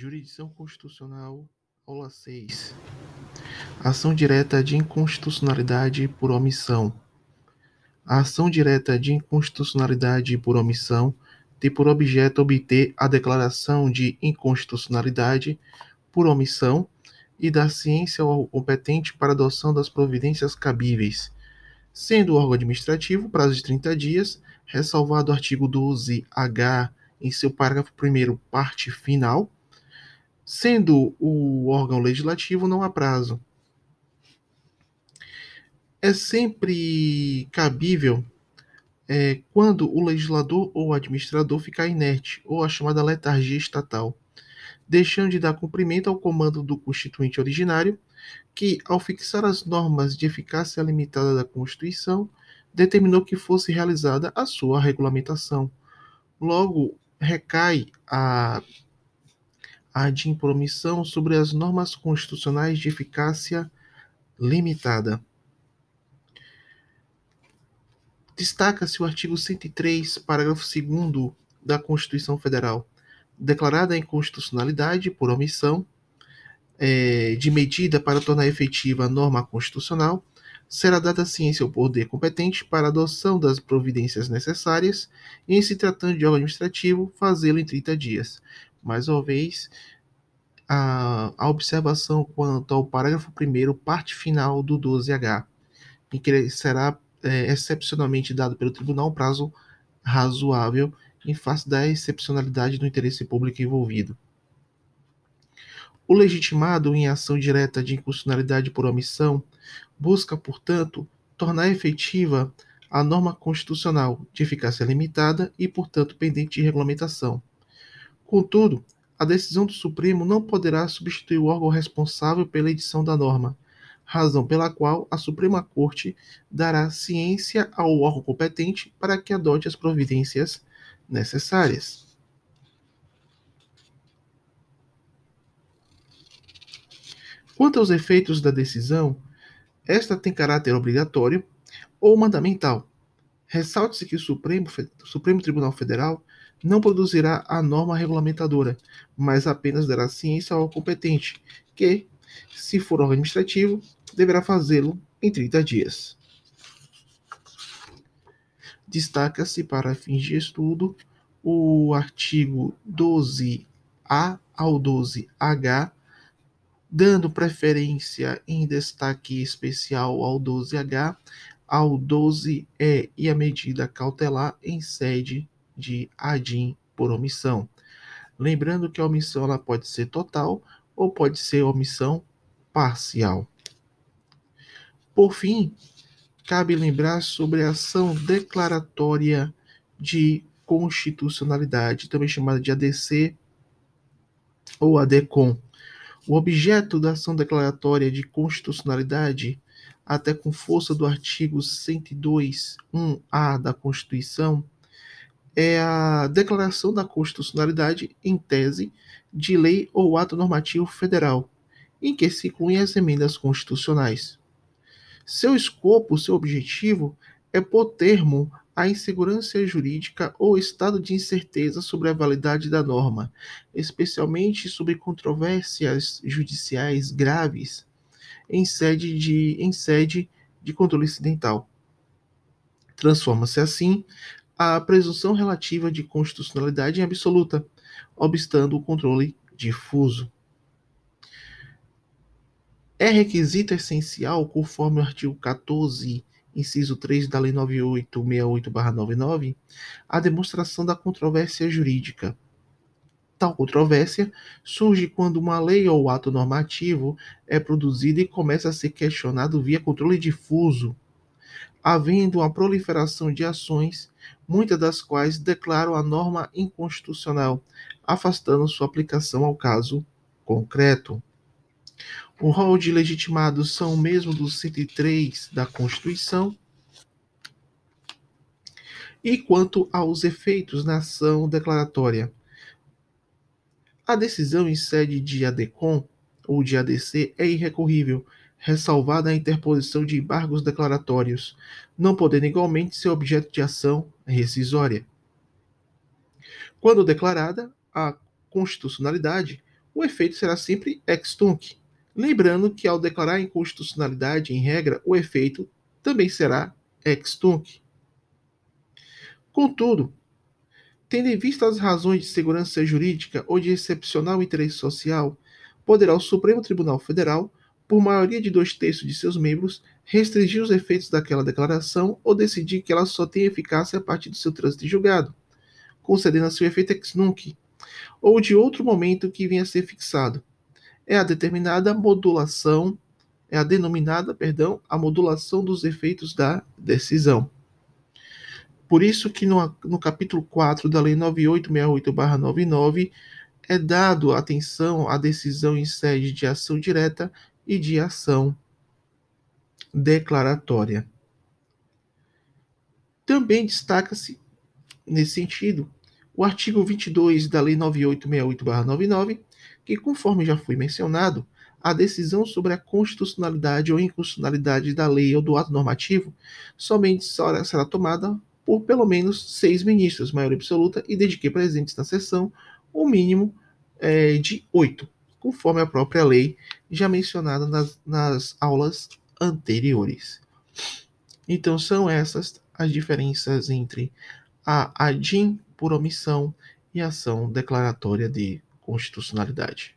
Jurisdição Constitucional, aula 6. Ação direta de inconstitucionalidade por omissão. A ação direta de inconstitucionalidade por omissão tem por objeto obter a declaração de inconstitucionalidade por omissão e dar ciência ao competente para adoção das providências cabíveis, sendo o órgão administrativo prazo de 30 dias, ressalvado o artigo 12-H em seu parágrafo 1 parte final, Sendo o órgão legislativo, não há prazo. É sempre cabível é, quando o legislador ou administrador ficar inerte, ou a chamada letargia estatal, deixando de dar cumprimento ao comando do constituinte originário, que, ao fixar as normas de eficácia limitada da Constituição, determinou que fosse realizada a sua regulamentação. Logo, recai a a de impromissão sobre as normas constitucionais de eficácia limitada. Destaca-se o artigo 103, parágrafo 2 da Constituição Federal, declarada a inconstitucionalidade por omissão é, de medida para tornar efetiva a norma constitucional, será dada ciência ao poder competente para adoção das providências necessárias e, em se tratando de órgão administrativo, fazê-lo em 30 dias, mais uma vez, a, a observação quanto ao parágrafo 1, parte final do 12H, em que será é, excepcionalmente dado pelo tribunal um prazo razoável em face da excepcionalidade do interesse público envolvido. O legitimado em ação direta de inconstitucionalidade por omissão busca, portanto, tornar efetiva a norma constitucional de eficácia limitada e, portanto, pendente de regulamentação, Contudo, a decisão do Supremo não poderá substituir o órgão responsável pela edição da norma, razão pela qual a Suprema Corte dará ciência ao órgão competente para que adote as providências necessárias. Quanto aos efeitos da decisão, esta tem caráter obrigatório ou mandamental. Ressalte-se que o Supremo, o Supremo Tribunal Federal não produzirá a norma regulamentadora, mas apenas dará ciência ao competente, que, se for administrativo, deverá fazê-lo em 30 dias. Destaca-se para fins de estudo o artigo 12A ao 12H, dando preferência em destaque especial ao 12H, ao 12E e a medida cautelar em sede de ADIM por omissão. Lembrando que a omissão ela pode ser total ou pode ser omissão parcial. Por fim, cabe lembrar sobre a ação declaratória de constitucionalidade, também chamada de ADC ou ADCOM. O objeto da ação declaratória de constitucionalidade, até com força do artigo 102.1-A da Constituição, é a declaração da constitucionalidade em tese de lei ou ato normativo federal, em que se incluem as emendas constitucionais. Seu escopo, seu objetivo é pôr termo à insegurança jurídica ou estado de incerteza sobre a validade da norma, especialmente sobre controvérsias judiciais graves em sede de, em sede de controle incidental. Transforma-se assim a presunção relativa de constitucionalidade em absoluta, obstando o controle difuso. É requisito essencial, conforme o artigo 14, inciso 3 da Lei 9868-99, a demonstração da controvérsia jurídica. Tal controvérsia surge quando uma lei ou ato normativo é produzido e começa a ser questionado via controle difuso, havendo uma proliferação de ações, muitas das quais declaram a norma inconstitucional, afastando sua aplicação ao caso concreto. O rol de legitimados são o mesmo dos 103 da Constituição. E quanto aos efeitos na ação declaratória, a decisão em sede de ADECOM ou de ADC é irrecorrível, ressalvada a interposição de embargos declaratórios, não podendo igualmente ser objeto de ação rescisória. Quando declarada a constitucionalidade, o efeito será sempre ex tunc. Lembrando que ao declarar inconstitucionalidade, em regra, o efeito também será ex tunc. Contudo, tendo em vista as razões de segurança jurídica ou de excepcional interesse social, poderá o Supremo Tribunal Federal, por maioria de dois terços de seus membros, restringir os efeitos daquela declaração ou decidir que ela só tem eficácia a partir do seu trânsito em julgado, concedendo a seu efeito ex nunc, ou de outro momento que venha a ser fixado. É a determinada modulação, é a denominada, perdão, a modulação dos efeitos da decisão. Por isso que no, no capítulo 4 da Lei 9868-99 é dado atenção à decisão em sede de ação direta e de ação declaratória. Também destaca-se, nesse sentido, o artigo 22 da Lei 9868-99, que, conforme já foi mencionado, a decisão sobre a constitucionalidade ou inconstitucionalidade da lei ou do ato normativo somente será tomada por pelo menos seis ministros, maioria absoluta, e dediquei presentes na sessão o mínimo é, de oito, conforme a própria lei já mencionada nas, nas aulas anteriores. Então, são essas as diferenças entre a ADIM por omissão e ação declaratória de constitucionalidade.